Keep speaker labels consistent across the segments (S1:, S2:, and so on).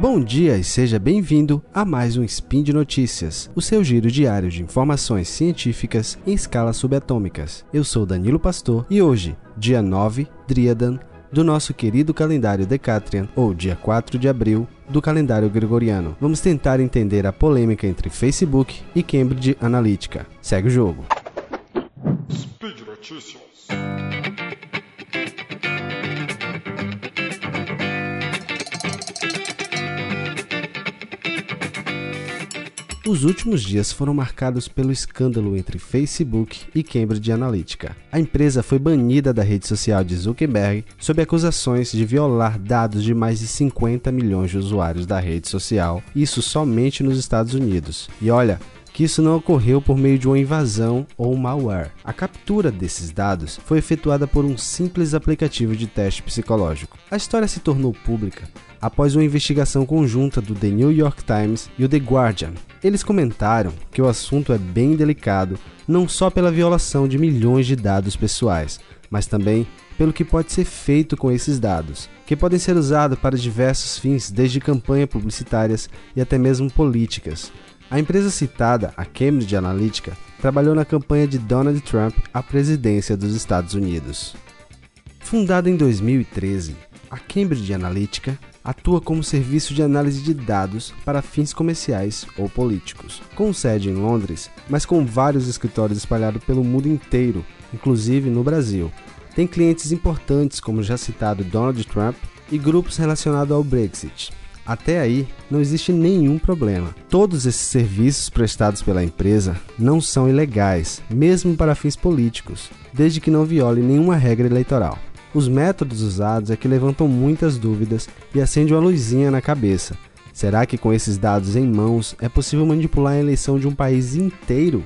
S1: Bom dia e seja bem-vindo a mais um Spin de Notícias, o seu giro diário de informações científicas em escalas subatômicas. Eu sou Danilo Pastor e hoje, dia 9, Driadan, do nosso querido calendário Decatrian, ou dia 4 de abril, do calendário gregoriano. Vamos tentar entender a polêmica entre Facebook e Cambridge Analytica. Segue o jogo.
S2: Speed Notícias.
S1: Os últimos dias foram marcados pelo escândalo entre Facebook e Cambridge Analytica. A empresa foi banida da rede social de Zuckerberg sob acusações de violar dados de mais de 50 milhões de usuários da rede social, isso somente nos Estados Unidos. E olha, que isso não ocorreu por meio de uma invasão ou malware. A captura desses dados foi efetuada por um simples aplicativo de teste psicológico. A história se tornou pública após uma investigação conjunta do The New York Times e o The Guardian. Eles comentaram que o assunto é bem delicado, não só pela violação de milhões de dados pessoais, mas também pelo que pode ser feito com esses dados, que podem ser usados para diversos fins, desde campanhas publicitárias e até mesmo políticas. A empresa citada, a Cambridge Analytica, trabalhou na campanha de Donald Trump à presidência dos Estados Unidos. Fundada em 2013, a Cambridge Analytica atua como serviço de análise de dados para fins comerciais ou políticos, com sede em Londres, mas com vários escritórios espalhados pelo mundo inteiro, inclusive no Brasil. Tem clientes importantes como já citado Donald Trump e grupos relacionados ao Brexit. Até aí, não existe nenhum problema. Todos esses serviços prestados pela empresa não são ilegais, mesmo para fins políticos, desde que não viole nenhuma regra eleitoral. Os métodos usados é que levantam muitas dúvidas e acende uma luzinha na cabeça. Será que com esses dados em mãos é possível manipular a eleição de um país inteiro?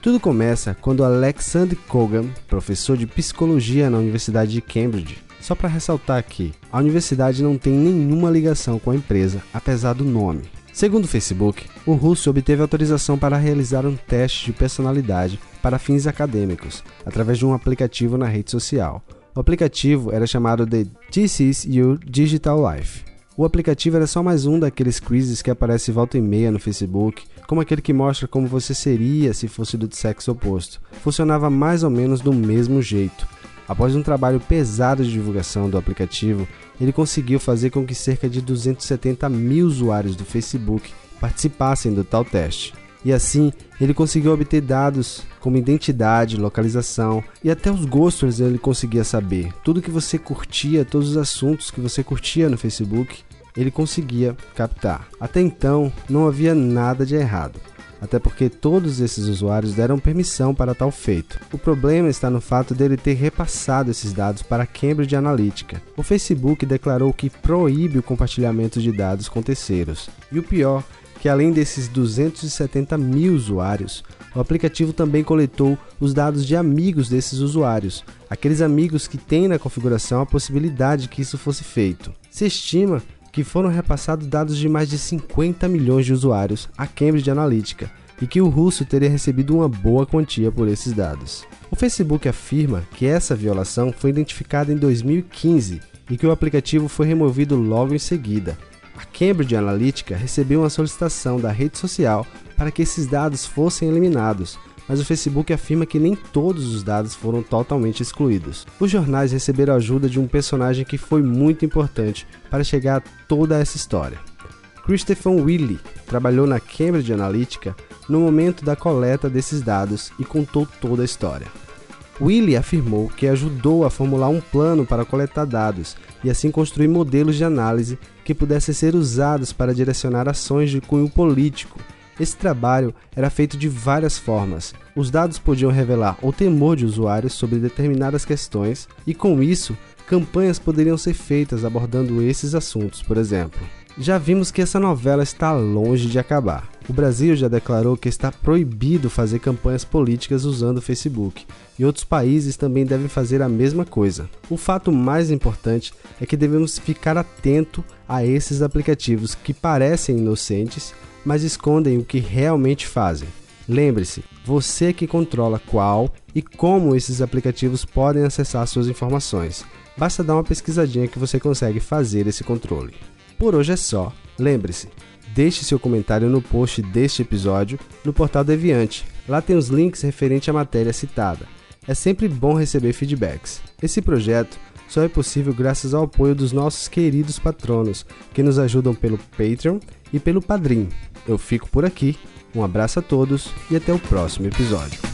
S1: Tudo começa quando Alexander Kogan, professor de psicologia na Universidade de Cambridge, só para ressaltar aqui, a universidade não tem nenhuma ligação com a empresa, apesar do nome. Segundo o Facebook, o russo obteve autorização para realizar um teste de personalidade para fins acadêmicos, através de um aplicativo na rede social. O aplicativo era chamado de This Is Your Digital Life. O aplicativo era só mais um daqueles quizzes que aparece volta e meia no Facebook, como aquele que mostra como você seria se fosse do sexo oposto. Funcionava mais ou menos do mesmo jeito. Após um trabalho pesado de divulgação do aplicativo, ele conseguiu fazer com que cerca de 270 mil usuários do Facebook participassem do tal teste e assim ele conseguiu obter dados como identidade, localização e até os gostos ele conseguia saber. Tudo que você curtia, todos os assuntos que você curtia no Facebook, ele conseguia captar. Até então não havia nada de errado. Até porque todos esses usuários deram permissão para tal feito. O problema está no fato dele ter repassado esses dados para a Cambridge Analytica. O Facebook declarou que proíbe o compartilhamento de dados com terceiros. E o pior que além desses 270 mil usuários, o aplicativo também coletou os dados de amigos desses usuários, aqueles amigos que têm na configuração a possibilidade que isso fosse feito. Se estima que foram repassados dados de mais de 50 milhões de usuários à Cambridge Analytica e que o russo teria recebido uma boa quantia por esses dados. O Facebook afirma que essa violação foi identificada em 2015 e que o aplicativo foi removido logo em seguida, a Cambridge Analytica recebeu uma solicitação da rede social para que esses dados fossem eliminados, mas o Facebook afirma que nem todos os dados foram totalmente excluídos. Os jornais receberam a ajuda de um personagem que foi muito importante para chegar a toda essa história. Christopher Willey trabalhou na Cambridge Analytica no momento da coleta desses dados e contou toda a história. Willie afirmou que ajudou a formular um plano para coletar dados e assim construir modelos de análise que pudessem ser usados para direcionar ações de cunho político. Esse trabalho era feito de várias formas. Os dados podiam revelar o temor de usuários sobre determinadas questões e, com isso, campanhas poderiam ser feitas abordando esses assuntos, por exemplo. Já vimos que essa novela está longe de acabar. O Brasil já declarou que está proibido fazer campanhas políticas usando o Facebook, e outros países também devem fazer a mesma coisa. O fato mais importante é que devemos ficar atento a esses aplicativos que parecem inocentes, mas escondem o que realmente fazem. Lembre-se, você que controla qual e como esses aplicativos podem acessar suas informações. Basta dar uma pesquisadinha que você consegue fazer esse controle. Por hoje é só. Lembre-se, deixe seu comentário no post deste episódio no portal Deviante. Lá tem os links referentes à matéria citada. É sempre bom receber feedbacks. Esse projeto só é possível graças ao apoio dos nossos queridos patronos, que nos ajudam pelo Patreon e pelo Padrim. Eu fico por aqui, um abraço a todos e até o próximo episódio.